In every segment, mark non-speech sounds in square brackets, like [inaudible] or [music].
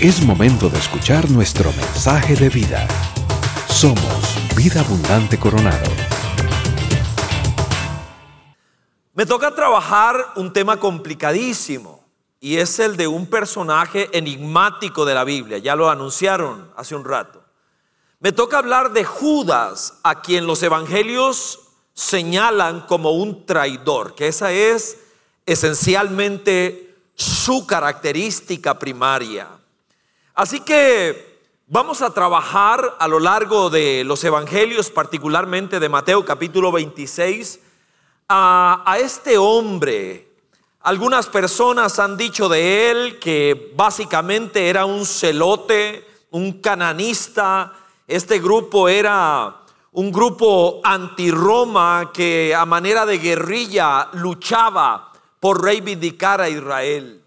Es momento de escuchar nuestro mensaje de vida. Somos Vida Abundante Coronado. Me toca trabajar un tema complicadísimo y es el de un personaje enigmático de la Biblia. Ya lo anunciaron hace un rato. Me toca hablar de Judas, a quien los evangelios señalan como un traidor, que esa es esencialmente su característica primaria. Así que vamos a trabajar a lo largo de los evangelios, particularmente de Mateo capítulo 26, a, este hombre. Algunas personas han dicho de él que básicamente era un celote, un cananista. Este grupo era un grupo anti-Roma que a manera de guerrilla luchaba por reivindicar a Israel.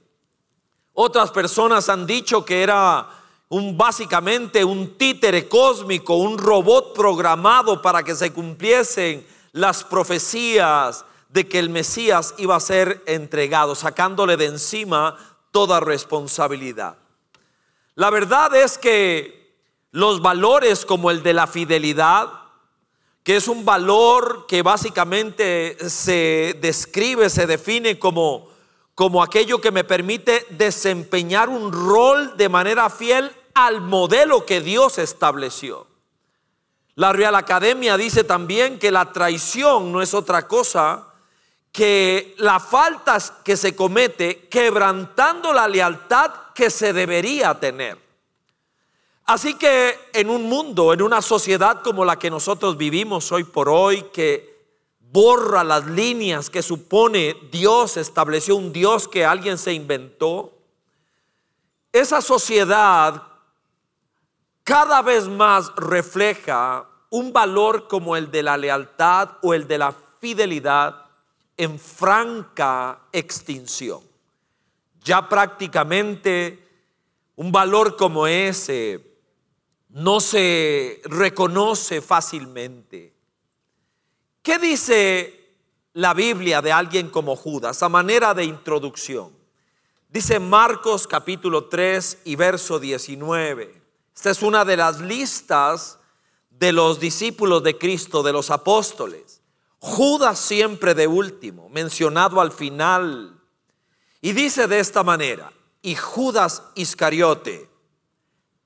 Otras personas han dicho que era un básicamente un títere cósmico, un robot programado para que se cumpliesen las profecías de que el Mesías iba a ser entregado, sacándole de encima toda responsabilidad. La verdad es que los valores como el de la fidelidad, que es un valor que básicamente se describe, se define como, como aquello que me permite desempeñar un rol de manera fiel al modelo que Dios estableció. La Real Academia dice también que la traición no es otra cosa que la falta que se comete quebrantando la lealtad que se debería tener. Así que en un mundo, en una sociedad como la que nosotros vivimos hoy por hoy, que borra las líneas que supone Dios, estableció un Dios que alguien se inventó, esa sociedad cada vez más refleja un valor como el de la lealtad o el de la fidelidad en franca extinción. Ya prácticamente un valor como ese no se reconoce fácilmente. ¿Qué dice la Biblia de alguien como Judas a manera de introducción? Dice Marcos capítulo 3 y verso 19. Esta es una de las listas de los discípulos de Cristo, de los apóstoles. Judas siempre de último, mencionado al final. Y dice de esta manera, y Judas Iscariote,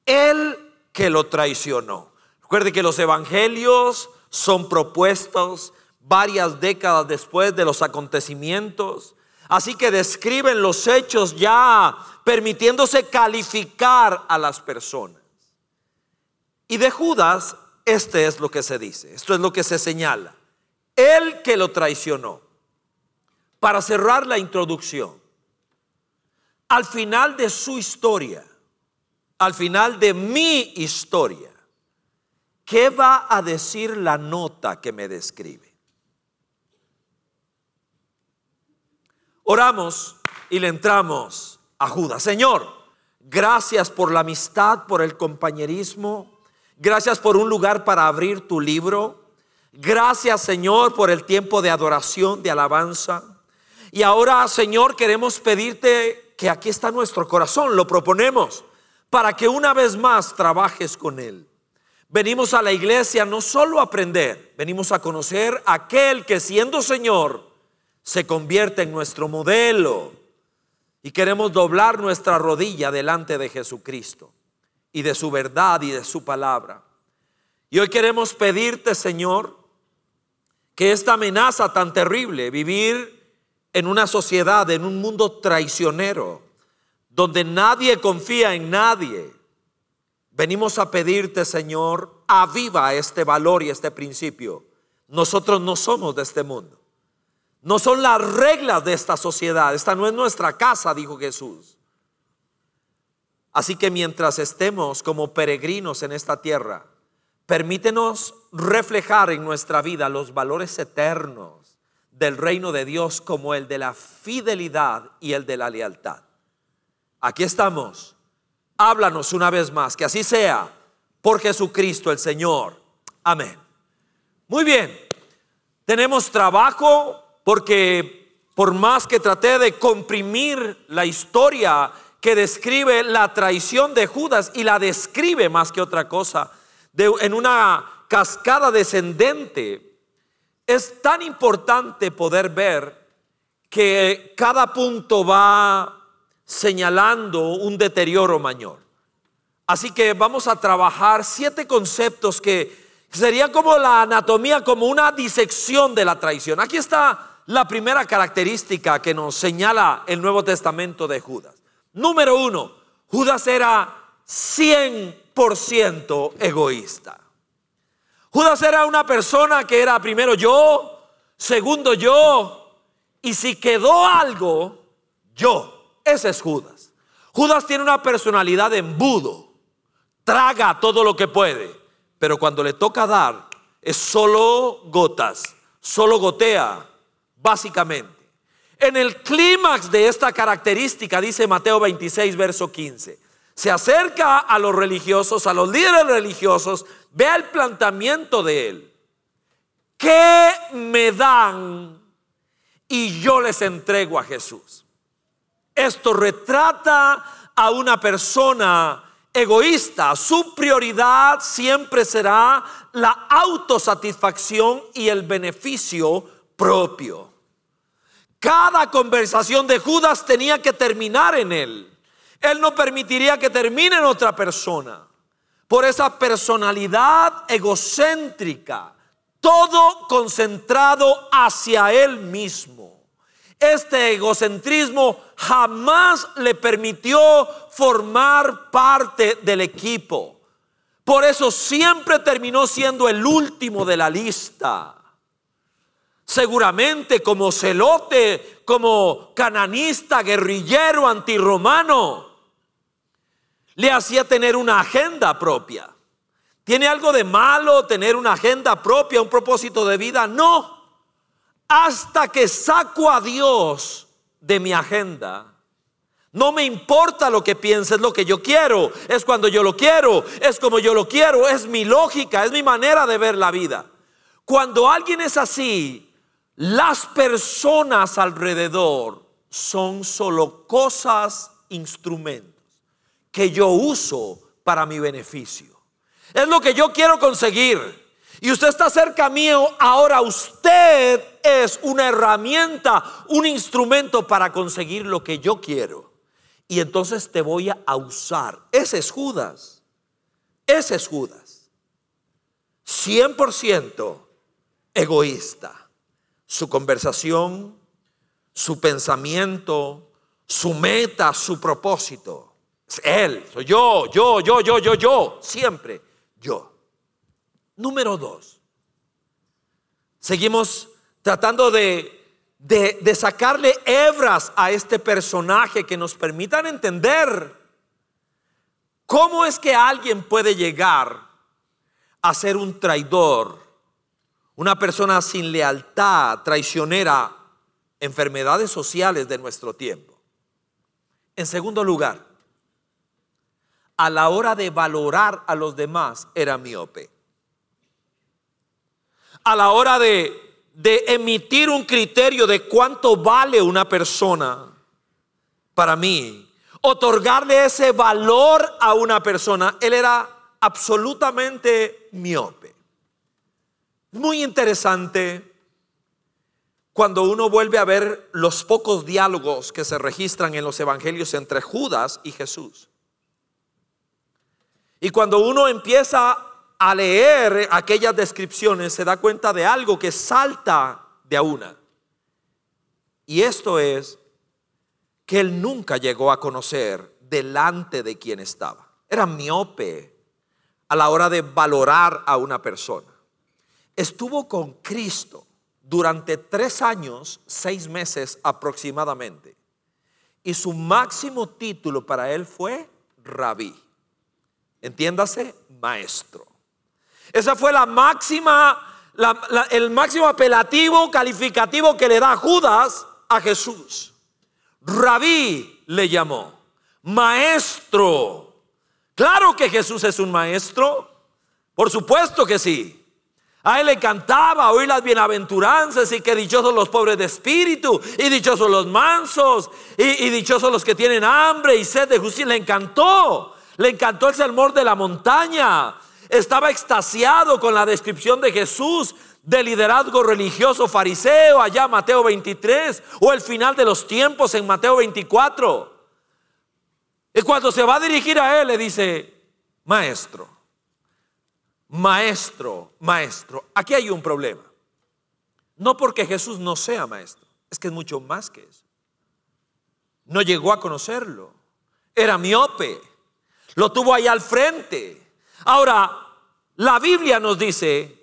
el que lo traicionó. Recuerde que los evangelios son propuestos varias décadas después de los acontecimientos. Así que describen los hechos ya permitiéndose calificar a las personas. Y de Judas, este es lo que se dice, esto es lo que se señala. El que lo traicionó. Para cerrar la introducción, al final de su historia, al final de mi historia, ¿qué va a decir la nota que me describe? Oramos y le entramos a Judas. Señor, gracias por la amistad, por el compañerismo Gracias por un lugar para abrir tu libro. Gracias Señor por el tiempo de adoración, de alabanza. Y ahora Señor queremos pedirte que aquí está nuestro corazón, lo proponemos, para que una vez más trabajes con Él. Venimos a la iglesia no solo a aprender, venimos a conocer a aquel que siendo Señor se convierte en nuestro modelo. Y queremos doblar nuestra rodilla delante de Jesucristo y de su verdad y de su palabra. Y hoy queremos pedirte, Señor, que esta amenaza tan terrible, vivir en una sociedad, en un mundo traicionero, donde nadie confía en nadie, venimos a pedirte, Señor, aviva este valor y este principio. Nosotros no somos de este mundo. No son las reglas de esta sociedad. Esta no es nuestra casa, dijo Jesús. Así que mientras estemos como peregrinos en esta tierra, permítenos reflejar en nuestra vida los valores eternos del reino de Dios como el de la fidelidad y el de la lealtad. Aquí estamos. Háblanos una vez más, que así sea, por Jesucristo el Señor. Amén. Muy bien, tenemos trabajo porque por más que traté de comprimir la historia que describe la traición de Judas y la describe más que otra cosa en una cascada descendente. Es tan importante poder ver que cada punto va señalando un deterioro mayor. Así que vamos a trabajar siete conceptos que serían como la anatomía, como una disección de la traición. Aquí está la primera característica que nos señala el Nuevo Testamento de Judas. Número uno, Judas era 100% egoísta. Judas era una persona que era primero yo, segundo yo, y si quedó algo, yo. Ese es Judas. Judas tiene una personalidad de embudo, traga todo lo que puede, pero cuando le toca dar, es solo gotas, solo gotea, básicamente. En el clímax de esta característica, dice Mateo 26, verso 15, se acerca a los religiosos, a los líderes religiosos, vea el planteamiento de él. ¿Qué me dan y yo les entrego a Jesús? Esto retrata a una persona egoísta. Su prioridad siempre será la autosatisfacción y el beneficio propio. Cada conversación de Judas tenía que terminar en él. Él no permitiría que termine en otra persona. Por esa personalidad egocéntrica, todo concentrado hacia él mismo. Este egocentrismo jamás le permitió formar parte del equipo. Por eso siempre terminó siendo el último de la lista. Seguramente como celote, como cananista, guerrillero, antirromano, le hacía tener una agenda propia. ¿Tiene algo de malo tener una agenda propia, un propósito de vida? No. Hasta que saco a Dios de mi agenda. No me importa lo que pienses, lo que yo quiero. Es cuando yo lo quiero, es como yo lo quiero, es mi lógica, es mi manera de ver la vida. Cuando alguien es así, las personas alrededor son solo cosas, instrumentos que yo uso para mi beneficio. Es lo que yo quiero conseguir. Y usted está cerca mío, ahora usted es una herramienta, un instrumento para conseguir lo que yo quiero. Y entonces te voy a usar. Ese es Judas. Ese es Judas. 100% egoísta. Su conversación, su pensamiento, su meta, su propósito es él, soy yo, yo, yo, yo, yo, yo, siempre yo. Número dos, seguimos tratando de, de, sacarle hebras a este personaje que nos permitan entender cómo es que alguien puede llegar a ser un traidor, una persona sin lealtad, traicionera, enfermedades sociales de nuestro tiempo. En segundo lugar, a la hora de valorar a los demás era miope. A la hora de, de emitir un criterio de cuánto vale una persona, para mí, otorgarle ese valor a una persona, él era absolutamente miope. Muy interesante cuando uno vuelve a ver los pocos diálogos que se registran en los evangelios entre Judas y Jesús. Y cuando uno empieza a leer aquellas descripciones, se da cuenta de algo que salta de a una. Y esto es que él nunca llegó a conocer delante de quien estaba. Era miope a la hora de valorar a una persona. Estuvo con Cristo durante tres años, seis meses aproximadamente. Y su máximo título para él fue rabí. Entiéndase, maestro. Esa fue la máxima, el máximo apelativo calificativo que le da Judas a Jesús. Rabí le llamó, maestro. Claro que Jesús es un maestro, por supuesto que sí. A él le encantaba oír las bienaventuranzas y que dichosos los pobres de espíritu y dichosos los mansos y, dichosos los que tienen hambre y sed de justicia. Le encantó, le encantó el sermón de la montaña. Estaba extasiado con la descripción de Jesús de liderazgo religioso fariseo allá Mateo 23 o el final de los tiempos en Mateo 24. Y cuando se va a dirigir a él le dice, maestro, maestro, maestro. Aquí hay un problema. No porque Jesús no sea maestro, es que es mucho más que eso. No llegó a conocerlo. Era miope. Lo tuvo ahí al frente. Ahora, la Biblia nos dice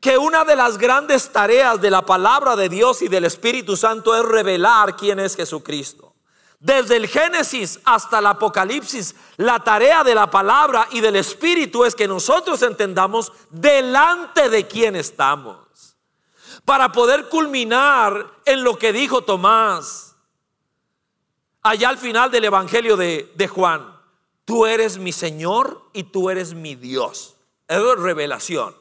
que una de las grandes tareas de la palabra de Dios y del Espíritu Santo es revelar quién es Jesucristo. Desde el Génesis hasta el Apocalipsis, la tarea de la palabra y del Espíritu es que nosotros entendamos delante de quién estamos. Para poder culminar en lo que dijo Tomás, allá al final del Evangelio de, Juan, tú eres mi Señor y tú eres mi Dios. Es revelación.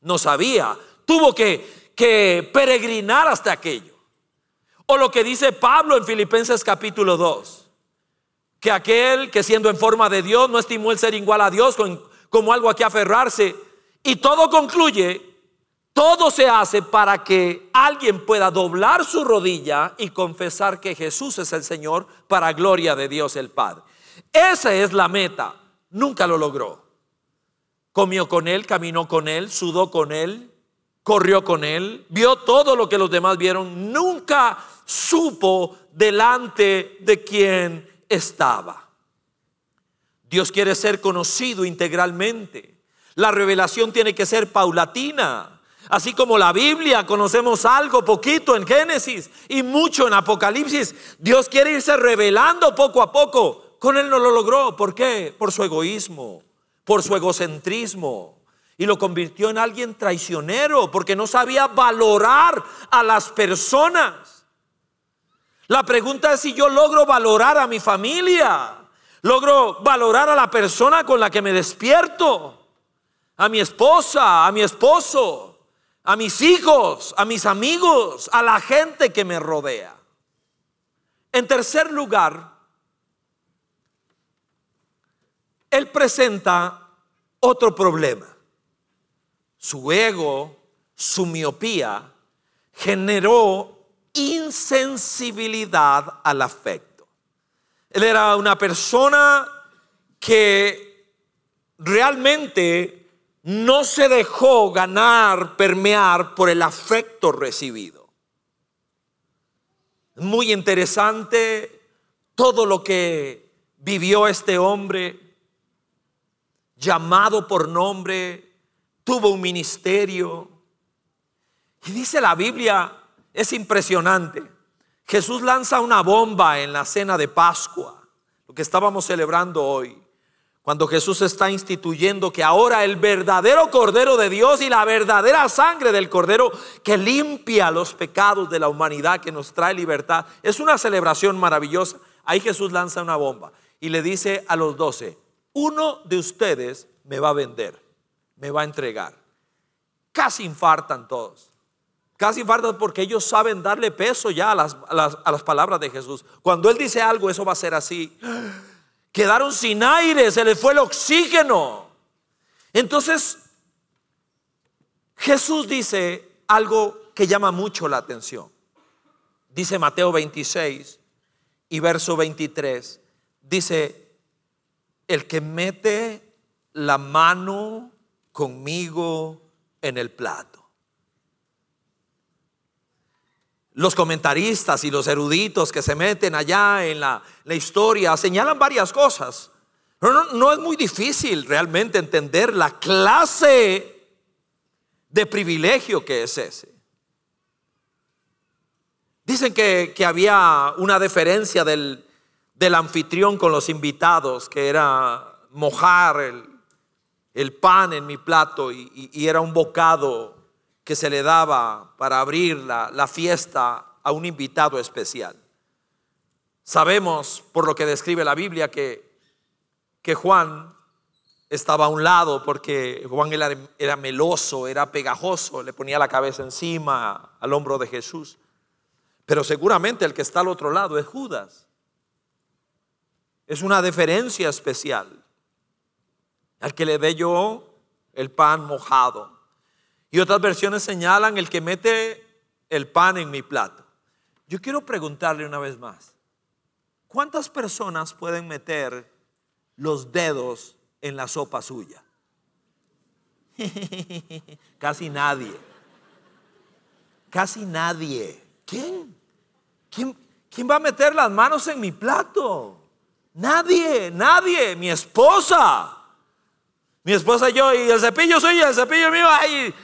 No sabía, tuvo que, que peregrinar hasta aquello. O lo que dice Pablo en Filipenses capítulo 2, que aquel que siendo en forma de Dios no estimó el ser igual a Dios como algo a que aferrarse. Y todo concluye, todo se hace para que alguien pueda doblar su rodilla y confesar que Jesús es el Señor para gloria de Dios el Padre. Esa es la meta. Nunca lo logró. Comió con él, caminó con él, sudó con él, corrió con él, vio todo lo que los demás vieron. Nunca supo delante de quien estaba. Dios quiere ser conocido integralmente. La revelación tiene que ser paulatina. Así como la Biblia, conocemos algo poquito en Génesis y mucho en Apocalipsis. Dios quiere irse revelando poco a poco. Con él no lo logró. ¿Por qué? Por su egoísmo, por su egocentrismo. Y lo convirtió en alguien traicionero porque no sabía valorar a las personas. La pregunta es si yo logro valorar a mi familia, logro valorar a la persona con la que me despierto, a mi esposa, a mi esposo, a mis hijos, a mis amigos, a la gente que me rodea. En tercer lugar, él presenta otro problema. Su ego, su miopía, generó insensibilidad al afecto. Él era una persona que realmente no se dejó ganar, permear por el afecto recibido. Muy interesante todo lo que vivió este hombre, llamado por nombre, tuvo un ministerio. Y dice la Biblia es impresionante. Jesús lanza una bomba en la cena de Pascua, lo que estábamos celebrando hoy, cuando Jesús está instituyendo que ahora el verdadero Cordero de Dios y la verdadera sangre del Cordero que limpia los pecados de la humanidad, que nos trae libertad, es una celebración maravillosa. Ahí Jesús lanza una bomba y le dice a los doce, uno de ustedes me va a vender, me va a entregar. Casi infartan todos. Casi infartan porque ellos saben darle peso ya a las, a las palabras de Jesús. Cuando Él dice algo, eso va a ser así. Quedaron sin aire, se les fue el oxígeno. Entonces, Jesús dice algo que llama mucho la atención. Dice Mateo 26 y verso 23. Dice, el que mete la mano conmigo en el plato Los comentaristas y los eruditos que se meten allá en la, historia señalan varias cosas. No, no, es muy difícil realmente entender la clase de privilegio que es ese. Dicen que, había una deferencia del, anfitrión con los invitados, que era mojar el, pan en mi plato y era un bocado que se le daba para abrir la, fiesta a un invitado especial. Sabemos por lo que describe la Biblia que, que Juan estaba a un lado porque Juan era, meloso, era pegajoso, le ponía la cabeza encima al hombro de Jesús. Pero seguramente el que está al otro lado es Judas. Es una deferencia especial al que le dé yo el pan mojado. Y otras versiones señalan el que mete el pan en mi plato. Yo quiero preguntarle una vez más, ¿cuántas personas pueden meter los dedos en la sopa suya? [laughs] Casi nadie. Casi nadie. ¿Quién? ¿Quién? ¿Quién va a meter las manos en mi plato? Nadie, nadie. Mi esposa. Mi esposa y yo, y el cepillo suyo, el cepillo mío, ahí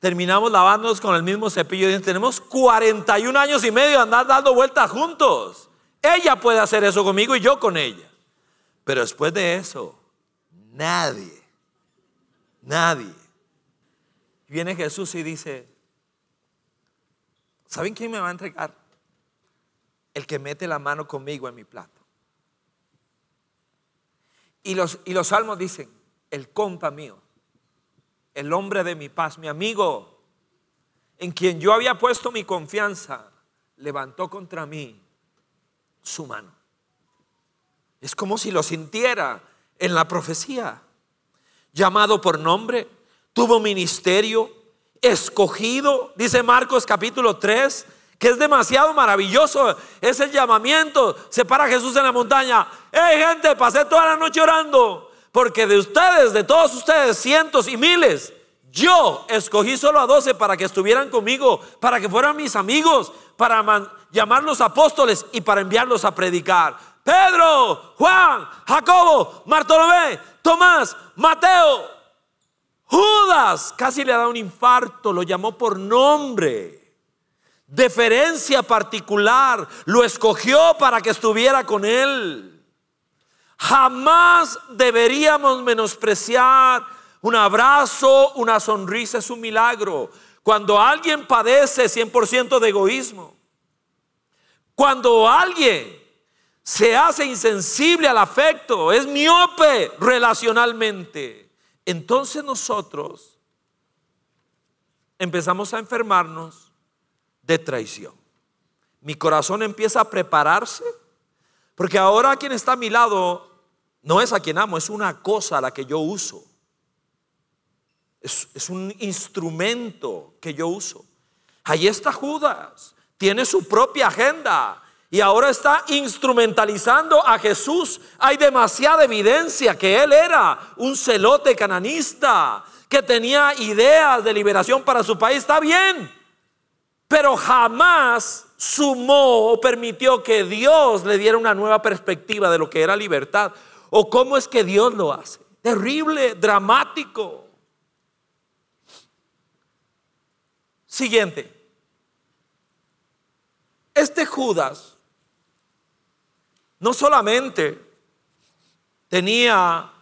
terminamos lavándonos con el mismo cepillo. Y tenemos 41 años y medio de andar dando vueltas juntos. Ella puede hacer eso conmigo y yo con ella. Pero después de eso, nadie, nadie. Viene Jesús y dice, ¿saben quién me va a entregar? El que mete la mano conmigo en mi plato. Y los, y los salmos dicen, el compa mío, el hombre de mi paz, mi amigo, en quien yo había puesto mi confianza, levantó contra mí su mano. Es como si lo sintiera en la profecía. Llamado por nombre, tuvo ministerio, escogido, dice Marcos capítulo 3, que es demasiado maravilloso. Es el llamamiento. Se para Jesús en la montaña. Hey gente, pasé toda la noche orando. Porque de ustedes, de todos ustedes, cientos y miles, yo escogí solo a doce para que estuvieran conmigo, para que fueran mis amigos, para llamarlos apóstoles y para enviarlos a predicar. Pedro, Juan, Jacobo, Bartolomé, Tomás, Mateo, Judas, casi le da un infarto, lo llamó por nombre. Deferencia particular, lo escogió para que estuviera con él. Jamás deberíamos menospreciar un abrazo, una sonrisa es un milagro. Cuando alguien padece 100% de egoísmo, cuando alguien se hace insensible al afecto, es miope relacionalmente, entonces nosotros empezamos a enfermarnos de traición. Mi corazón empieza a prepararse, porque ahora quien está a mi lado no es a quien amo, es una cosa a la que yo uso. Es, es un instrumento que yo uso. Ahí está Judas, tiene su propia agenda y ahora está instrumentalizando a Jesús. Hay demasiada evidencia que él era un celote cananista, que tenía ideas de liberación para su país. Está bien, pero jamás sumó o permitió que Dios le diera una nueva perspectiva de lo que era libertad. ¿O cómo es que Dios lo hace? Terrible, dramático. Siguiente. Este Judas no solamente tenía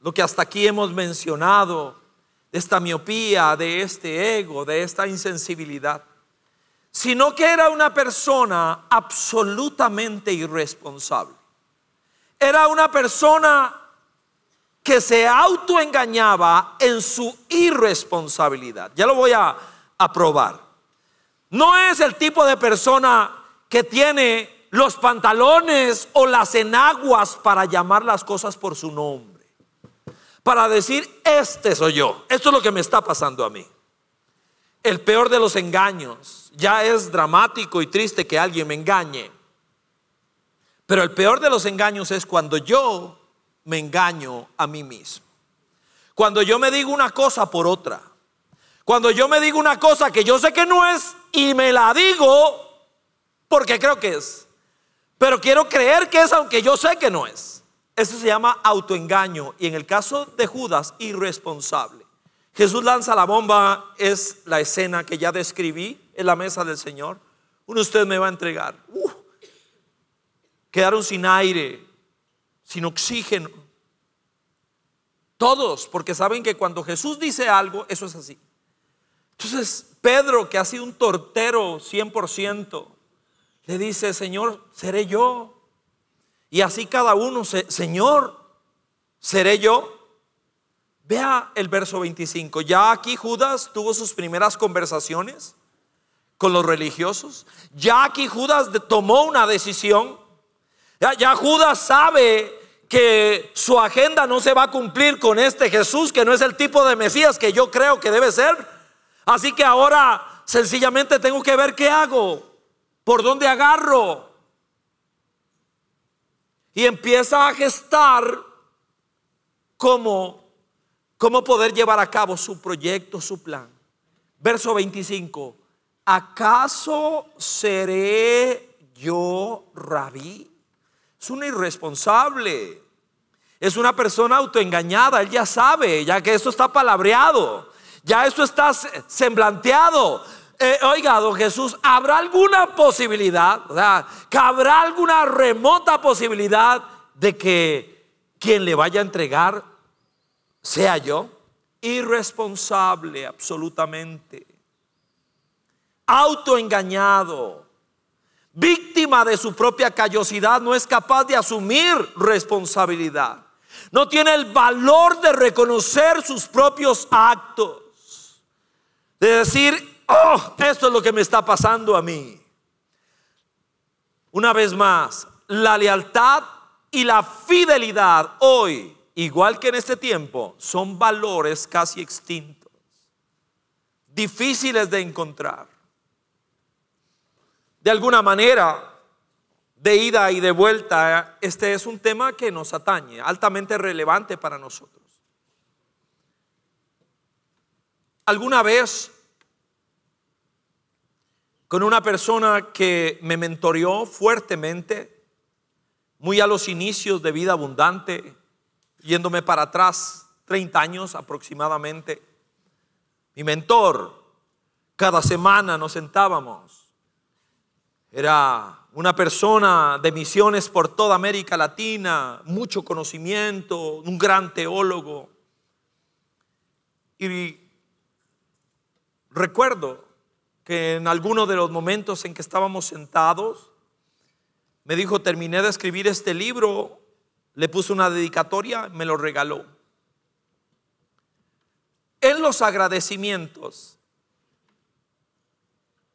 lo que hasta aquí hemos mencionado, de esta miopía, de este ego, de esta insensibilidad, sino que era una persona absolutamente irresponsable. Era una persona que se autoengañaba en su irresponsabilidad. Ya lo voy a, probar. No es el tipo de persona que tiene los pantalones o las enaguas para llamar las cosas por su nombre. Para decir, este soy yo. Esto es lo que me está pasando a mí. El peor de los engaños. Ya es dramático y triste que alguien me engañe. Pero el peor de los engaños es cuando yo me engaño a mí mismo. Cuando yo me digo una cosa por otra. Cuando yo me digo una cosa que yo sé que no es y me la digo porque creo que es. Pero quiero creer que es aunque yo sé que no es. Eso se llama autoengaño y en el caso de Judas, irresponsable. Jesús lanza la bomba, es la escena que ya describí en la mesa del Señor. Uno de ustedes me va a entregar. Quedaron sin aire, sin oxígeno. Todos, porque saben que cuando Jesús dice algo, eso es así. Entonces, Pedro, que ha sido un tortero 100%, le dice, Señor, seré yo. Y así cada uno, Señor, seré yo. Vea el verso 25. Ya aquí Judas tuvo sus primeras conversaciones con los religiosos. Ya aquí Judas tomó una decisión. Ya, Judas sabe que su agenda no se va a cumplir con este Jesús, que no es el tipo de Mesías que yo creo que debe ser. Así que ahora sencillamente tengo que ver qué hago, por dónde agarro. Y empieza a gestar cómo, cómo poder llevar a cabo su proyecto, su plan. Verso 25. ¿Acaso seré yo rabí? Es un irresponsable. Es una persona autoengañada. Él ya sabe, ya que esto está palabreado. Ya esto está semblanteado. Eh, oiga, don Jesús, ¿habrá alguna posibilidad? O sea, ¿habrá alguna remota posibilidad de que quien le vaya a entregar sea yo? Irresponsable, absolutamente. Autoengañado víctima de su propia callosidad, no es capaz de asumir responsabilidad. No tiene el valor de reconocer sus propios actos. De decir, oh, esto es lo que me está pasando a mí. Una vez más, la lealtad y la fidelidad hoy, igual que en este tiempo, son valores casi extintos, difíciles de encontrar de alguna manera, de ida y de vuelta, este es un tema que nos atañe, altamente relevante para nosotros. Alguna vez, con una persona que me mentoreó fuertemente, muy a los inicios de vida abundante, yéndome para atrás 30 años aproximadamente, mi mentor, cada semana nos sentábamos era una persona de misiones por toda América Latina, mucho conocimiento, un gran teólogo. Y recuerdo que en alguno de los momentos en que estábamos sentados, me dijo, terminé de escribir este libro, le puse una dedicatoria, me lo regaló. En los agradecimientos,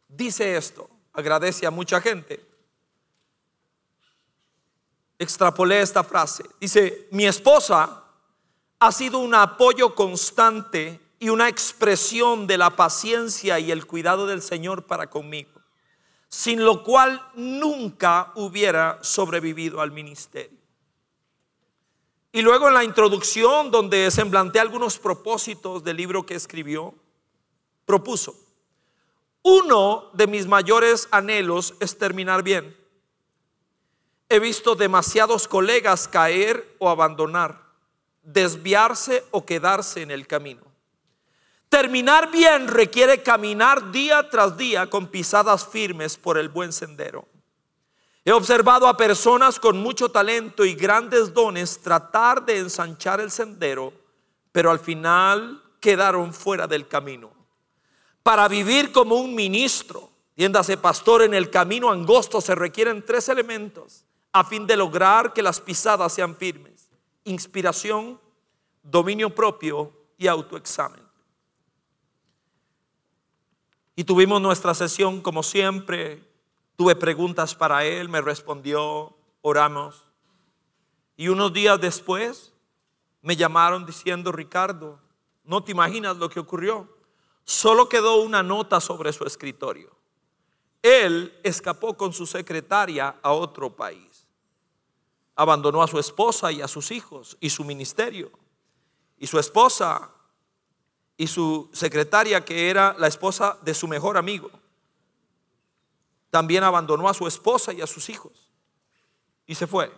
dice esto, agradece a mucha gente. Extrapolé esta frase. Dice, mi esposa ha sido un apoyo constante y una expresión de la paciencia y el cuidado del Señor para conmigo, sin lo cual nunca hubiera sobrevivido al ministerio. Y luego en la introducción, donde se plantea algunos propósitos del libro que escribió, propuso, uno de mis mayores anhelos es terminar bien. He visto demasiados colegas caer o abandonar, desviarse o quedarse en el camino. Terminar bien requiere caminar día tras día con pisadas firmes por el buen sendero. He observado a personas con mucho talento y grandes dones tratar de ensanchar el sendero, pero al final quedaron fuera del camino. Para vivir como un ministro, tiéndase pastor en el camino angosto, se requieren tres elementos a fin de lograr que las pisadas sean firmes. Inspiración, dominio propio y autoexamen. Y tuvimos nuestra sesión como siempre. Tuve preguntas para él, me respondió, oramos. Y unos días después me llamaron diciendo, Ricardo, no te imaginas lo que ocurrió solo quedó una nota sobre su escritorio. Él escapó con su secretaria a otro país. Abandonó a su esposa y a sus hijos y su ministerio. Y su esposa y su secretaria, que era la esposa de su mejor amigo, también abandonó a su esposa y a sus hijos. Y se fue.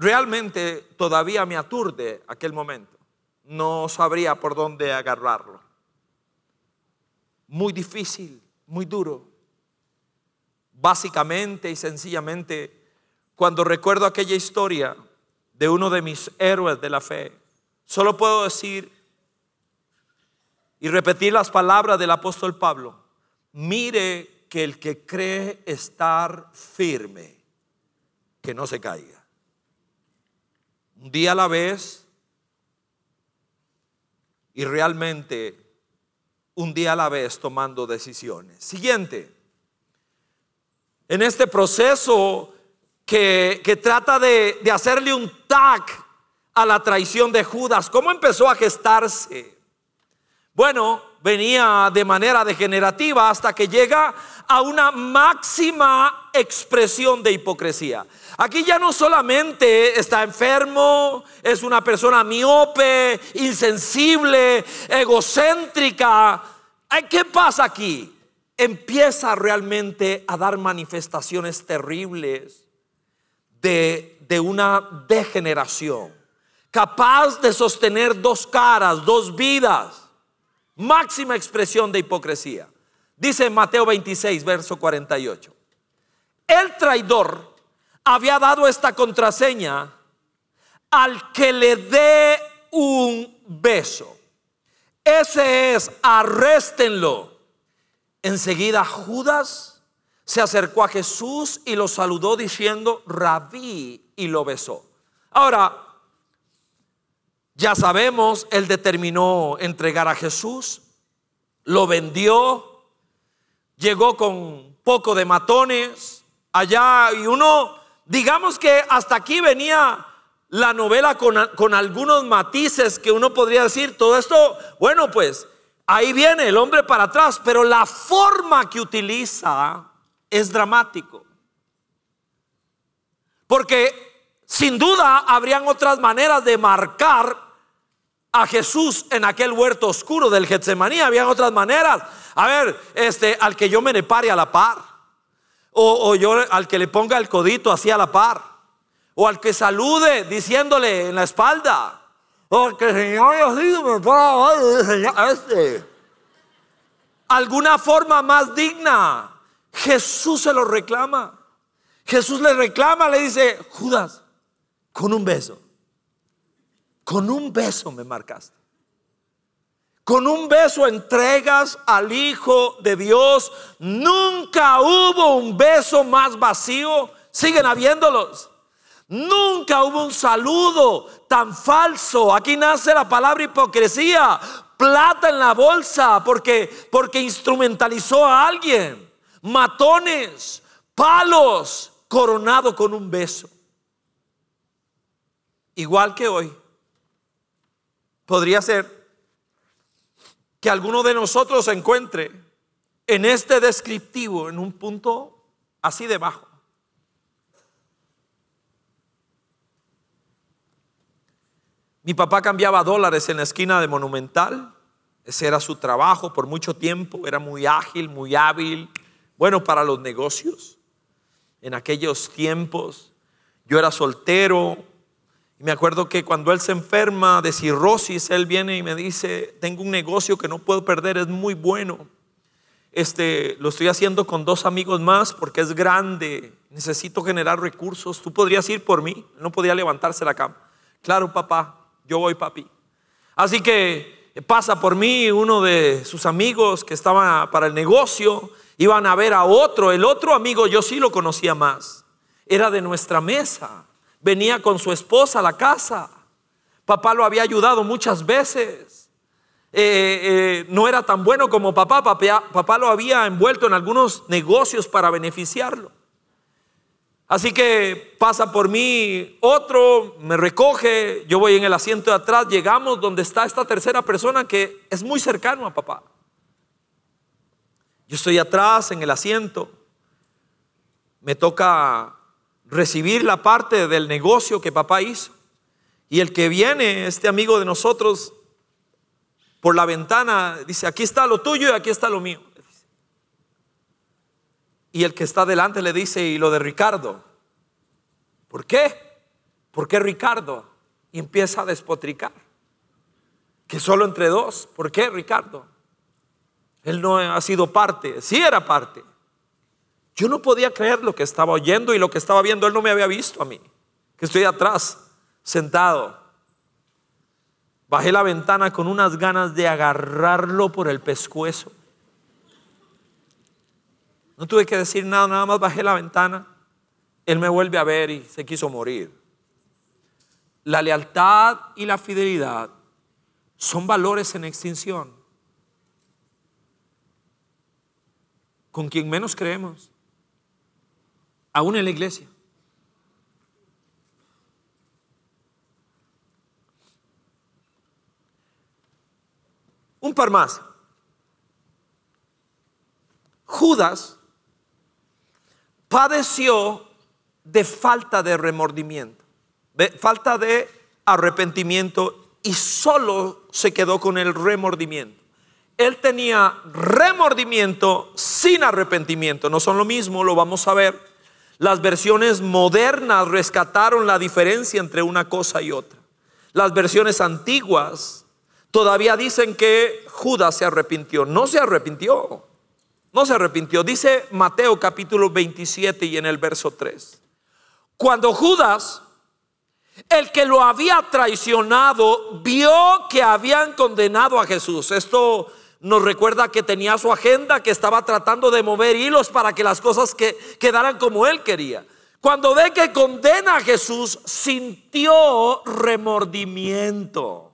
Realmente todavía me aturde aquel momento. No sabría por dónde agarrarlo. Muy difícil, muy duro. Básicamente y sencillamente, cuando recuerdo aquella historia de uno de mis héroes de la fe, solo puedo decir y repetir las palabras del apóstol Pablo. Mire que el que cree estar firme, que no se caiga. Un día a la vez y realmente un día a la vez tomando decisiones. Siguiente, en este proceso que, trata de, de hacerle un tag a la traición de Judas, ¿cómo empezó a gestarse? Bueno, venía de manera degenerativa hasta que llega a una máxima expresión de hipocresía. Aquí ya no solamente está enfermo, es una persona miope, insensible, egocéntrica. ¿Qué pasa aquí? Empieza realmente a dar manifestaciones terribles de, de una degeneración, capaz de sostener dos caras, dos vidas máxima expresión de hipocresía. Dice Mateo 26, verso 48. El traidor había dado esta contraseña al que le dé un beso. Ese es, arréstenlo. Enseguida Judas se acercó a Jesús y lo saludó diciendo, rabí, y lo besó. Ahora, ya sabemos, él determinó entregar a Jesús, lo vendió, llegó con poco de matones allá y uno, digamos que hasta aquí venía la novela con, con algunos matices que uno podría decir, todo esto, bueno, pues ahí viene el hombre para atrás, pero la forma que utiliza es dramático. Porque sin duda habrían otras maneras de marcar a Jesús en aquel huerto oscuro del Getsemaní. Habían otras maneras. A ver, este, al que yo me le pare a la par. O, yo al que le ponga el codito así a la par. O al que salude diciéndole en la espalda. O al que Señor este. Alguna forma más digna. Jesús se lo reclama. Jesús le reclama, le dice, Judas, con un beso. Con un beso me marcaste. Con un beso entregas al Hijo de Dios. Nunca hubo un beso más vacío. Siguen habiéndolos. Nunca hubo un saludo tan falso. Aquí nace la palabra hipocresía. Plata en la bolsa porque porque instrumentalizó a alguien. Matones, palos, coronado con un beso. Igual que hoy. Podría ser que alguno de nosotros se encuentre en este descriptivo, en un punto así debajo. Mi papá cambiaba dólares en la esquina de Monumental. Ese era su trabajo por mucho tiempo. Era muy ágil, muy hábil. Bueno, para los negocios. En aquellos tiempos yo era soltero, y me acuerdo que cuando él se enferma de cirrosis, él viene y me dice, tengo un negocio que no puedo perder, es muy bueno. Este, lo estoy haciendo con dos amigos más porque es grande, necesito generar recursos. ¿Tú podrías ir por mí? No podía levantarse la cama. Claro, papá, yo voy, papi. Así que pasa por mí uno de sus amigos que estaba para el negocio, iban a ver a otro, el otro amigo yo sí lo conocía más, era de nuestra mesa venía con su esposa a la casa. Papá lo había ayudado muchas veces. Eh, eh, no era tan bueno como papá. papá. Papá lo había envuelto en algunos negocios para beneficiarlo. Así que pasa por mí otro, me recoge, yo voy en el asiento de atrás, llegamos donde está esta tercera persona que es muy cercano a papá. Yo estoy atrás en el asiento, me toca recibir la parte del negocio que papá hizo. Y el que viene, este amigo de nosotros, por la ventana, dice, aquí está lo tuyo y aquí está lo mío. Y el que está delante le dice, y lo de Ricardo. ¿Por qué? ¿Por qué Ricardo? Y empieza a despotricar. Que solo entre dos. ¿Por qué Ricardo? Él no ha sido parte. Sí era parte. Yo no podía creer lo que estaba oyendo y lo que estaba viendo. Él no me había visto a mí, que estoy atrás, sentado. Bajé la ventana con unas ganas de agarrarlo por el pescuezo. No tuve que decir nada, nada más bajé la ventana. Él me vuelve a ver y se quiso morir. la lealtad y la fidelidad son valores en extinción. Con quien menos creemos, aún en la iglesia. Un par más. Judas padeció de falta de remordimiento, de falta de arrepentimiento y solo se quedó con el remordimiento. Él tenía remordimiento sin arrepentimiento, no son lo mismo, lo vamos a ver. Las versiones modernas rescataron la diferencia entre una cosa y otra. Las versiones antiguas todavía dicen que Judas se arrepintió. No se arrepintió. No se arrepintió. Dice Mateo capítulo 27 y en el verso 3. Cuando Judas, el que lo había traicionado, vio que habían condenado a Jesús. Esto nos recuerda que tenía su agenda, que estaba tratando de mover hilos para que las cosas que quedaran como él quería. Cuando ve que condena a Jesús, sintió remordimiento.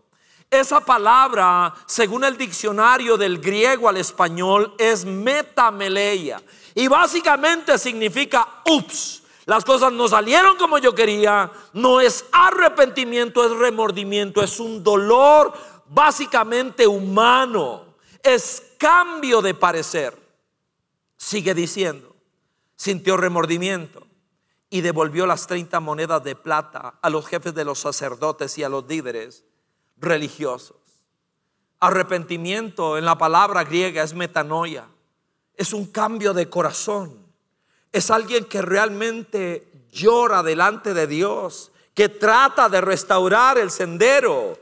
Esa palabra, según el diccionario del griego al español, es metameleia. Y básicamente significa, ups, las cosas no salieron como yo quería. No es arrepentimiento, es remordimiento, es un dolor básicamente humano. Es cambio de parecer. Sigue diciendo, sintió remordimiento y devolvió las 30 monedas de plata a los jefes de los sacerdotes y a los líderes religiosos. Arrepentimiento en la palabra griega es metanoia. Es un cambio de corazón. Es alguien que realmente llora delante de Dios, que trata de restaurar el sendero.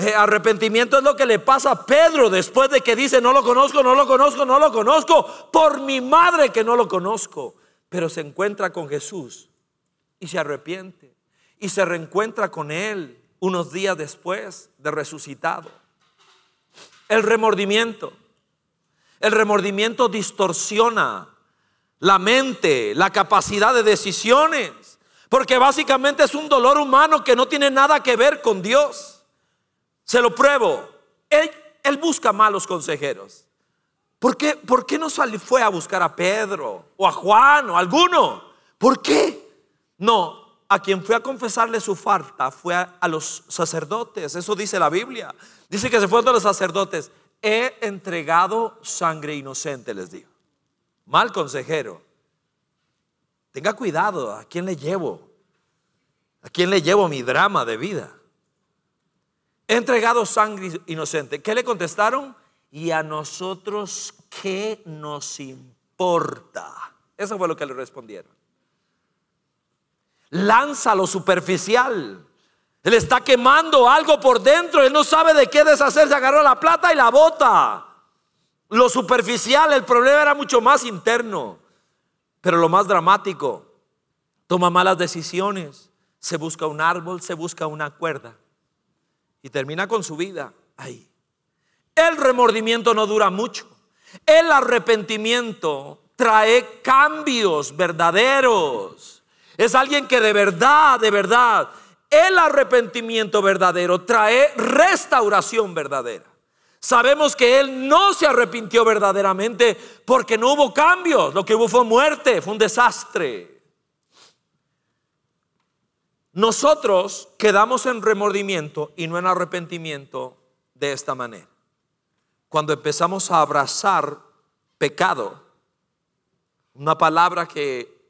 Eh, arrepentimiento es lo que le pasa a Pedro después de que dice, no lo conozco, no lo conozco, no lo conozco, por mi madre que no lo conozco. Pero se encuentra con Jesús y se arrepiente y se reencuentra con Él unos días después de resucitado. El remordimiento. El remordimiento distorsiona la mente, la capacidad de decisiones, porque básicamente es un dolor humano que no tiene nada que ver con Dios. Se lo pruebo. Él, busca malos consejeros. ¿Por qué, ¿Por qué no fue a buscar a Pedro o a Juan o a alguno? ¿Por qué? No, a quien fue a confesarle su falta fue a, los sacerdotes. Eso dice la Biblia. Dice que se fue a los sacerdotes. He entregado sangre inocente, les digo. Mal consejero. Tenga cuidado a quién le llevo. A quién le llevo mi drama de vida. Entregado sangre inocente. ¿Qué le contestaron? Y a nosotros, ¿qué nos importa? Eso fue lo que le respondieron lanza lo superficial. Él está quemando algo por dentro, él no sabe de qué deshacerse, agarró la plata y la bota. Lo superficial, el problema era mucho más interno, pero lo más dramático, toma malas decisiones, se busca un árbol, se busca una cuerda y termina con su vida ahí. El remordimiento no dura mucho. El arrepentimiento trae cambios verdaderos. Es alguien que de verdad, de verdad, el arrepentimiento verdadero trae restauración verdadera. Sabemos que él no se arrepintió verdaderamente porque no hubo cambios. Lo que hubo fue muerte, fue un desastre. Nosotros quedamos en remordimiento y no en arrepentimiento de esta manera. Cuando empezamos a abrazar pecado, una palabra que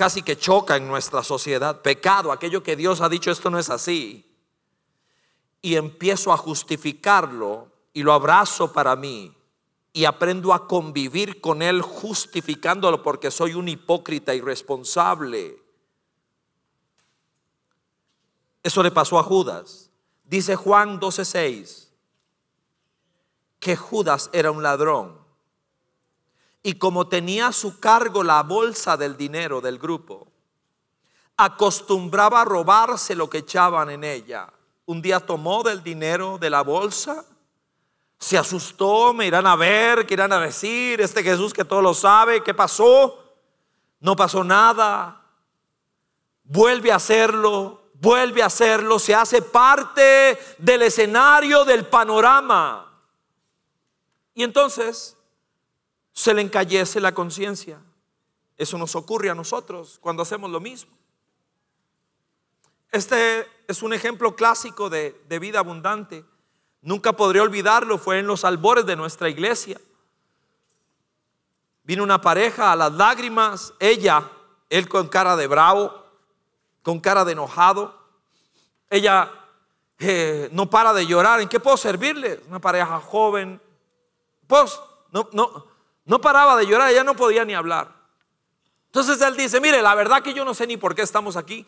casi que choca en nuestra sociedad. Pecado, aquello que Dios ha dicho, esto no es así. Y empiezo a justificarlo y lo abrazo para mí y aprendo a convivir con él justificándolo porque soy un hipócrita irresponsable. Eso le pasó a Judas. Dice Juan 12:6 que Judas era un ladrón y como tenía a su cargo la bolsa del dinero del grupo, acostumbraba a robarse lo que echaban en ella. Un día tomó del dinero de la bolsa, se asustó, me irán a ver, que irán a decir, este Jesús que todo lo sabe, ¿qué pasó? No pasó nada. Vuelve a hacerlo, vuelve a hacerlo, se hace parte del escenario, del panorama. Y entonces se le encallece la conciencia. Eso nos ocurre a nosotros cuando hacemos lo mismo. Este es un ejemplo clásico de, de vida abundante. Nunca podré olvidarlo, fue en los albores de nuestra iglesia. Vino una pareja a las lágrimas, ella, él con cara de bravo, con cara de enojado. Ella eh, no para de llorar. ¿En qué puedo servirle? Una pareja joven. Pues no, no, no paraba de llorar, ella no podía ni hablar. Entonces él dice, mire, la verdad que yo no sé ni por qué estamos aquí.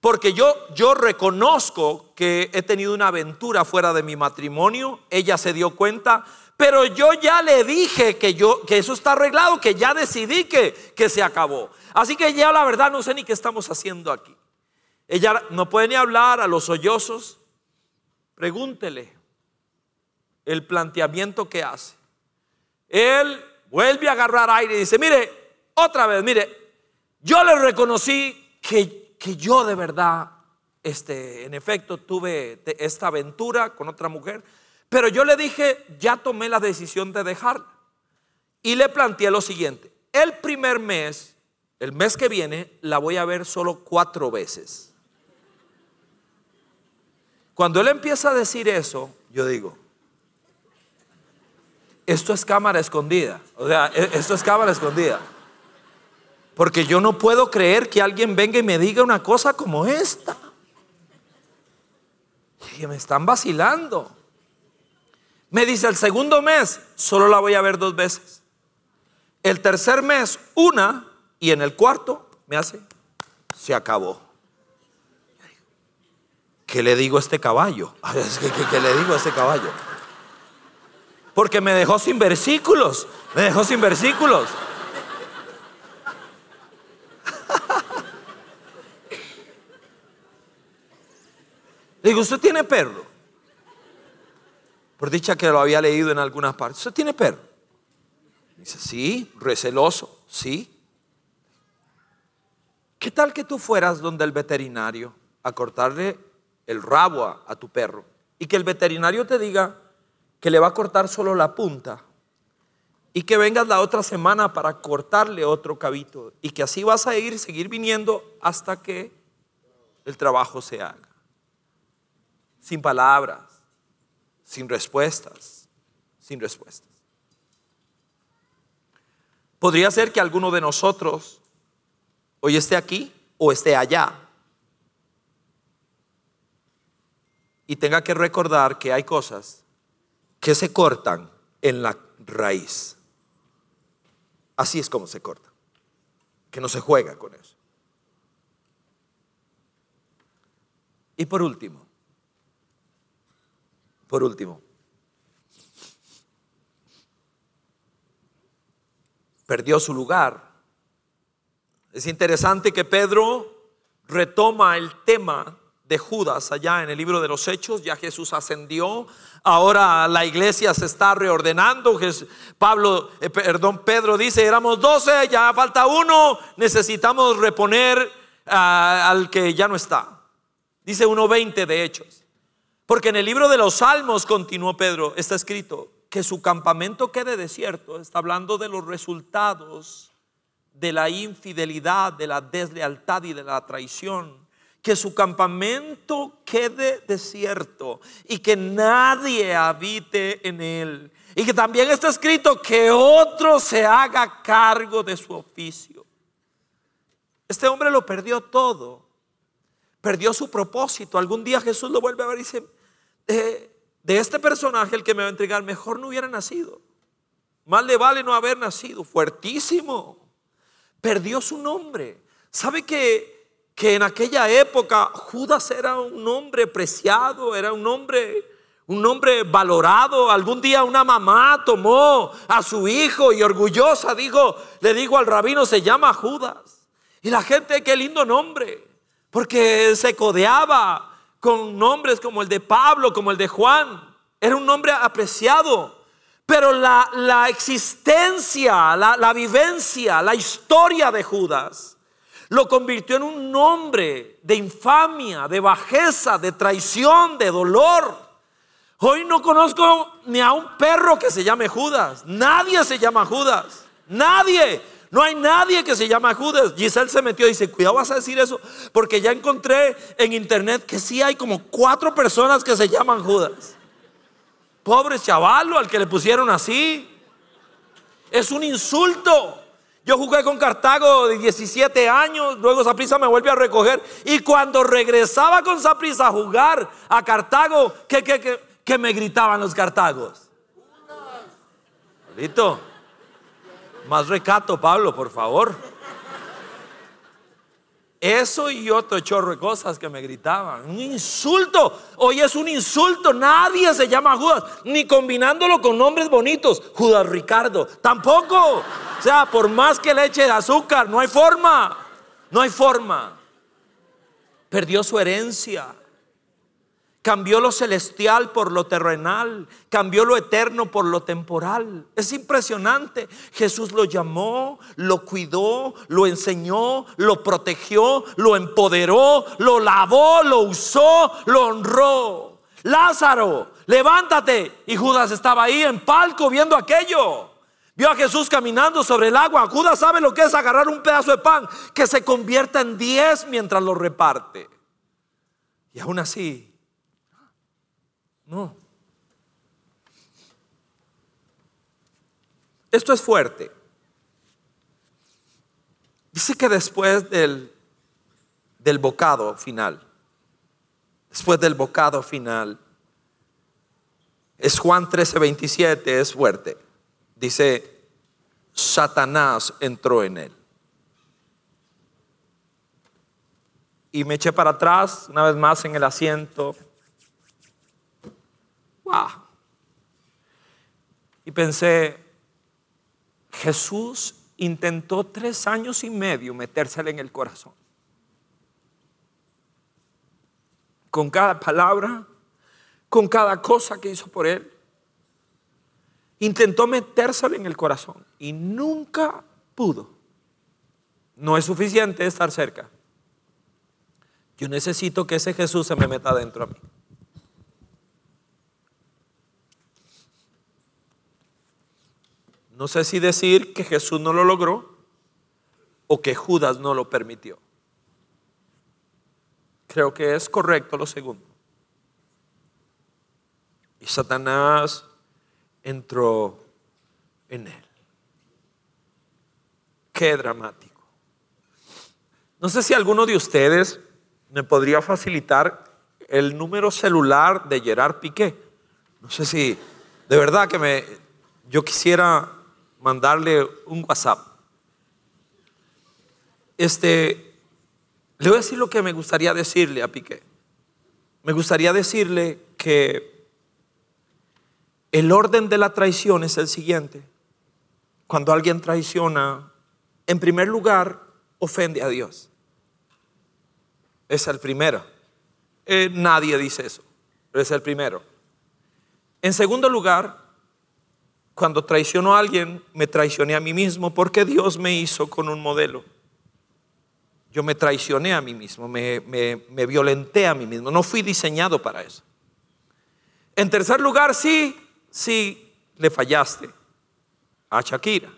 Porque yo, yo reconozco que he tenido una aventura fuera de mi matrimonio, ella se dio cuenta, pero yo ya le dije que, yo, que eso está arreglado, que ya decidí que, que se acabó. Así que ya la verdad no sé ni qué estamos haciendo aquí. Ella no puede ni hablar a los sollozos. Pregúntele el planteamiento que hace. Él vuelve a agarrar aire y dice, mire, otra vez, mire, yo le reconocí que que yo de verdad, este, en efecto, tuve esta aventura con otra mujer, pero yo le dije, ya tomé la decisión de dejarla. Y le planteé lo siguiente, el primer mes, el mes que viene, la voy a ver solo cuatro veces. Cuando él empieza a decir eso, yo digo, esto es cámara escondida. O sea, e, esto es cámara escondida. Porque yo no puedo creer que alguien venga y me diga una cosa como esta. Y me están vacilando. Me dice el segundo mes, solo la voy a ver dos veces. El tercer mes, una. Y en el cuarto, me hace, se acabó. ¿Qué le digo a este caballo? [laughs] ¿Qué, le digo a este caballo? Porque me dejó sin versículos. Me dejó sin versículos. [laughs] Digo, ¿usted tiene perro? Por dicha que lo había leído en algunas partes. ¿Usted tiene perro? Dice, sí, receloso, sí. ¿Qué tal que tú fueras donde el veterinario a cortarle el rabo a, tu perro y que el veterinario te diga que le va a cortar solo la punta y que vengas la otra semana para cortarle otro cabito y que así vas a ir, seguir viniendo hasta que el trabajo se haga? sin palabras, sin respuestas, sin respuestas. Podría ser que alguno de nosotros hoy esté aquí o esté allá y tenga que recordar que hay cosas que se cortan en la raíz. Así es como se corta, que no se juega con eso. Y por último, por último, perdió su lugar. Es interesante que Pedro retoma el tema de Judas allá en el libro de los Hechos, ya Jesús ascendió, ahora la iglesia se está reordenando, Pablo, eh, perdón, Pedro dice, éramos doce, ya falta uno, necesitamos reponer ah, al que ya no está. Dice 1.20 de Hechos. Porque en el libro de los Salmos, continuó Pedro, está escrito que su campamento quede desierto. Está hablando de los resultados de la infidelidad, de la deslealtad y de la traición. Que su campamento quede desierto y que nadie habite en él. Y que también está escrito que otro se haga cargo de su oficio. Este hombre lo perdió todo. Perdió su propósito. Algún día Jesús lo vuelve a ver y dice, de, este personaje, el que me va a entregar, mejor no hubiera nacido. Más le vale no haber nacido. Fuertísimo. Perdió su nombre. ¿Sabe que, que en aquella época Judas era un hombre preciado, era un hombre, un hombre valorado? Algún día una mamá tomó a su hijo y orgullosa dijo, le dijo al rabino, se llama Judas. Y la gente, qué lindo nombre, porque se codeaba con nombres como el de Pablo, como el de Juan. Era un nombre apreciado. Pero la, existencia, la, la vivencia, la historia de Judas lo convirtió en un nombre de infamia, de bajeza, de traición, de dolor. Hoy no conozco ni a un perro que se llame Judas. Nadie se llama Judas. Nadie. No hay nadie que se llame Judas. Giselle se metió y dice, cuidado vas a decir eso, porque ya encontré en internet que sí hay como cuatro personas que se llaman Judas. Pobre chavalo al que le pusieron así. Es un insulto. Yo jugué con Cartago de 17 años, luego Saprisa me vuelve a recoger. Y cuando regresaba con Saprisa a jugar a Cartago, ¿qué, qué, me gritaban los cartagos? Listo. Más recato, Pablo, por favor. Eso y otro chorro de cosas que me gritaban. Un insulto. Hoy es un insulto. Nadie se llama Judas. Ni combinándolo con nombres bonitos. Judas Ricardo. Tampoco. O sea, por más que le eche de azúcar, no hay forma. No hay forma. Perdió su herencia. Cambió lo celestial por lo terrenal. Cambió lo eterno por lo temporal. Es impresionante. Jesús lo llamó, lo cuidó, lo enseñó, lo protegió, lo empoderó, lo lavó, lo usó, lo honró. Lázaro, levántate. Y Judas estaba ahí en palco viendo aquello. Vio a Jesús caminando sobre el agua. Judas sabe lo que es agarrar un pedazo de pan que se convierta en diez mientras lo reparte. Y aún así, no. Esto es fuerte. Dice que después del, del bocado final, después del bocado final, es Juan 13, 27, es fuerte. Dice, Satanás entró en él. Y me eché para atrás, una vez más en el asiento, y pensé, Jesús intentó tres años y medio metérsele en el corazón. Con cada palabra, con cada cosa que hizo por él. Intentó metérsele en el corazón y nunca pudo. No es suficiente estar cerca. Yo necesito que ese Jesús se me meta dentro a mí. No sé si decir que Jesús no lo logró o que Judas no lo permitió. Creo que es correcto lo segundo. Y Satanás entró en él. Qué dramático. No sé si alguno de ustedes me podría facilitar el número celular de Gerard Piqué. No sé si de verdad que me yo quisiera mandarle un WhatsApp. Este, le voy a decir lo que me gustaría decirle a Piqué. Me gustaría decirle que el orden de la traición es el siguiente. Cuando alguien traiciona, en primer lugar, ofende a Dios. Es el primero. Eh, nadie dice eso, pero es el primero. En segundo lugar, cuando traiciono a alguien, me traicioné a mí mismo porque Dios me hizo con un modelo. Yo me traicioné a mí mismo, me, me, violenté a mí mismo. No fui diseñado para eso. En tercer lugar, sí, sí, le fallaste a Shakira.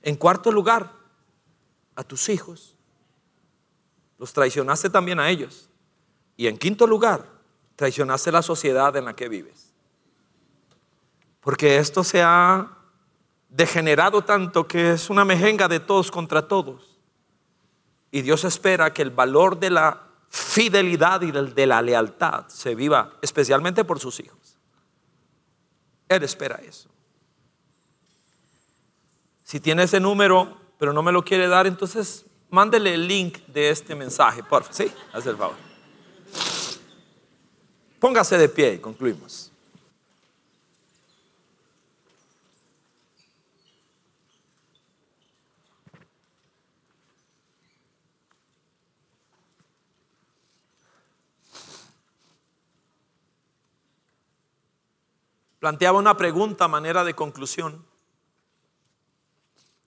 En cuarto lugar, a tus hijos. Los traicionaste también a ellos. Y en quinto lugar, traicionaste la sociedad en la que vives. Porque esto se ha degenerado tanto que es una mejenga de todos contra todos. Y Dios espera que el valor de la fidelidad y de la lealtad se viva especialmente por sus hijos. Él espera eso. Si tiene ese número, pero no me lo quiere dar, entonces mándele el link de este mensaje, por favor. Sí, haz el favor. Póngase de pie y concluimos. Planteaba una pregunta a manera de conclusión.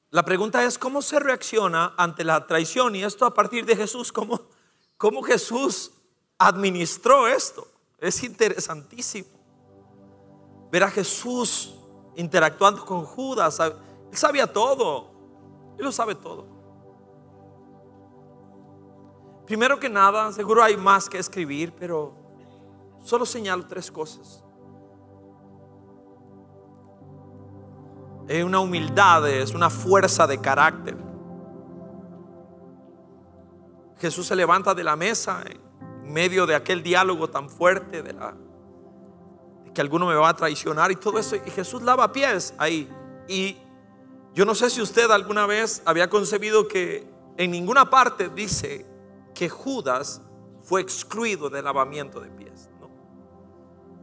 La pregunta es, ¿cómo se reacciona ante la traición? Y esto a partir de Jesús, ¿cómo, cómo Jesús administró esto? Es interesantísimo. Ver a Jesús interactuando con Judas. Él sabía todo. Él lo sabe todo. Primero que nada, seguro hay más que escribir, pero solo señalo tres cosas. Es una humildad, es una fuerza de carácter. Jesús se levanta de la mesa en medio de aquel diálogo tan fuerte de, la, que alguno me va a traicionar y todo eso. Y Jesús lava pies ahí. Y yo no sé si usted alguna vez había concebido que en ninguna parte dice que Judas fue excluido del lavamiento de pies.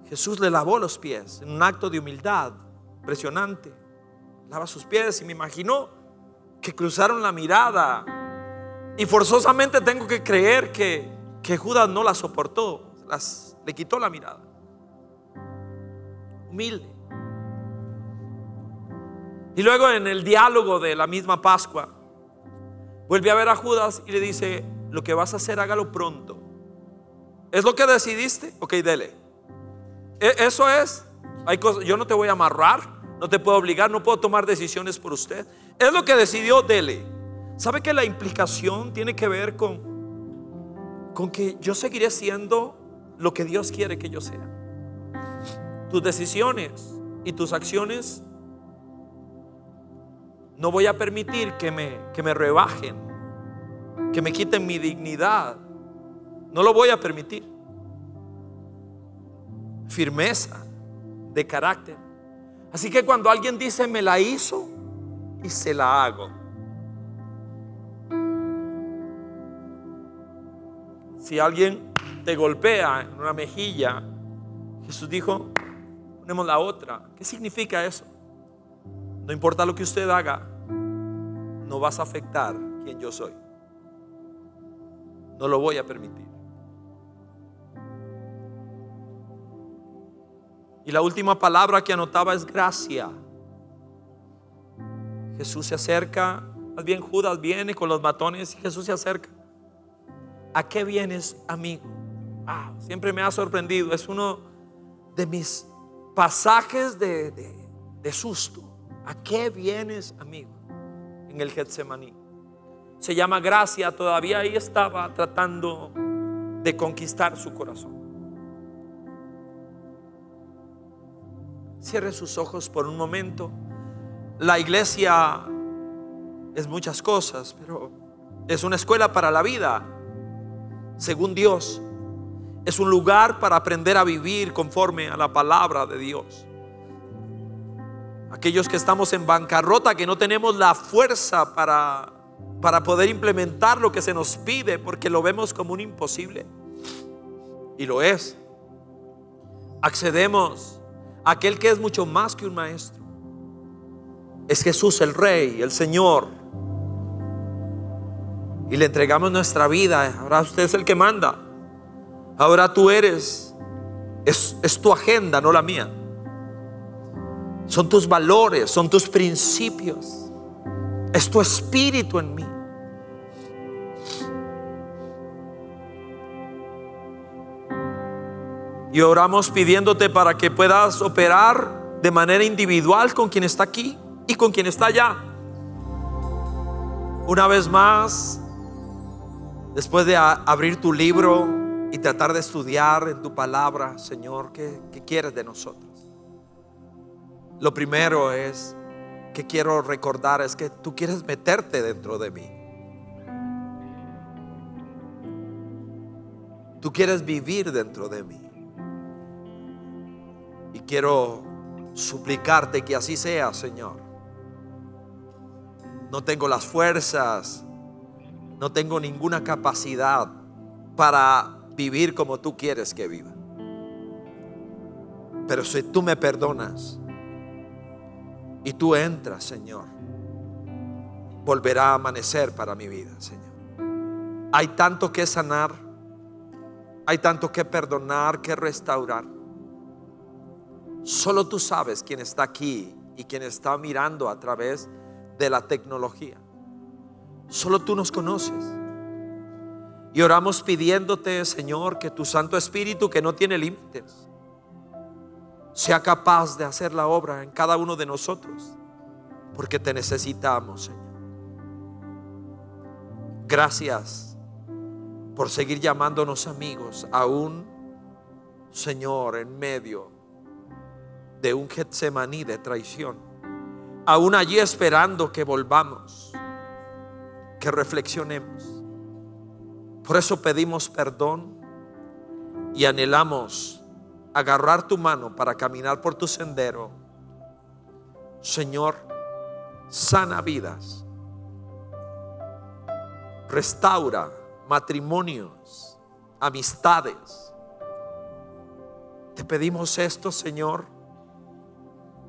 Jesús le lavó los pies en un acto de humildad impresionante lava sus pies y me imaginó que cruzaron la mirada. Y forzosamente tengo que creer que, que Judas no la soportó, las, le quitó la mirada. Humilde. Y luego en el diálogo de la misma Pascua, vuelve a ver a Judas y le dice, lo que vas a hacer, hágalo pronto. ¿Es lo que decidiste? Ok, dele. E, eso es. Hay cosas, yo no te voy a amarrar, no te puedo obligar, no puedo tomar decisiones por usted. Es lo que decidió, dele. ¿Sabe que la implicación tiene que ver con, con que yo seguiré siendo lo que Dios quiere que yo sea? Tus decisiones y tus acciones no voy a permitir que me, que me rebajen, que me quiten mi dignidad. No lo voy a permitir. Firmeza de carácter. Así que cuando alguien dice me la hizo y se la hago. Si alguien te golpea en una mejilla, Jesús dijo, ponemos la otra. ¿Qué significa eso? No importa lo que usted haga, no vas a afectar quien yo soy. No lo voy a permitir. Y la última palabra que anotaba es gracia. Jesús se acerca, más bien Judas viene con los matones y Jesús se acerca. ¿A qué vienes, amigo? Ah, siempre me ha sorprendido. Es uno de mis pasajes de, de susto. ¿A qué vienes, amigo? En el Getsemaní. Se llama gracia. Todavía ahí estaba tratando de conquistar su corazón. Cierre sus ojos por un momento. La iglesia es muchas cosas, pero es una escuela para la vida, según Dios. Es un lugar para aprender a vivir conforme a la palabra de Dios. Aquellos que estamos en bancarrota, que no tenemos la fuerza para, para poder implementar lo que se nos pide, porque lo vemos como un imposible. Y lo es. Accedemos aquel que es mucho más que un maestro. Es Jesús el Rey, el Señor. Y le entregamos nuestra vida. Ahora usted es el que manda. Ahora tú eres. Es, es tu agenda, no la mía. Son tus valores, son tus principios. Es tu espíritu en mí. Y oramos pidiéndote para que puedas operar de manera individual con quien está aquí y con quien está allá. Una vez más, después de abrir tu libro y tratar de estudiar en tu palabra, Señor, ¿qué, quieres de nosotros? Lo primero es que quiero recordar es que tú quieres meterte dentro de mí. Tú quieres vivir dentro de mí. Y quiero suplicarte que así sea, Señor. No tengo las fuerzas, no tengo ninguna capacidad para vivir como tú quieres que viva. Pero si tú me perdonas y tú entras, Señor, volverá a amanecer para mi vida, Señor. Hay tanto que sanar, hay tanto que perdonar, que restaurar. Solo tú sabes quién está aquí y quién está mirando a través de la tecnología. Solo tú nos conoces. Y oramos pidiéndote, Señor, que tu Santo Espíritu, que no tiene límites, sea capaz de hacer la obra en cada uno de nosotros, porque te necesitamos, Señor. Gracias por seguir llamándonos amigos, aún, Señor, en medio de un Getsemaní de traición, aún allí esperando que volvamos, que reflexionemos. Por eso pedimos perdón y anhelamos agarrar tu mano para caminar por tu sendero. Señor, sana vidas, restaura matrimonios, amistades. Te pedimos esto, Señor,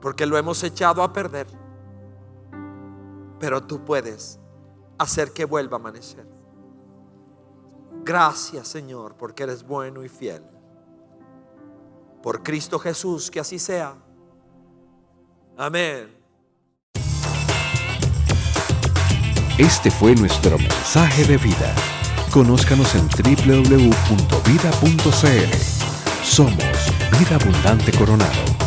porque lo hemos echado a perder. Pero tú puedes hacer que vuelva a amanecer. Gracias, Señor, porque eres bueno y fiel. Por Cristo Jesús, que así sea. Amén. Este fue nuestro mensaje de vida. Conózcanos en www.vida.cl. Somos Vida Abundante Coronado.